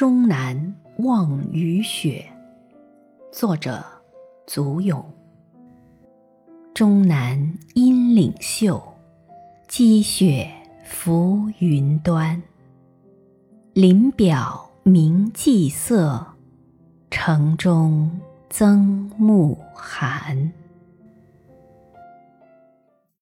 终南望雨雪。作者：祖咏。终南阴岭秀，积雪浮云端。林表明霁色，城中增暮寒。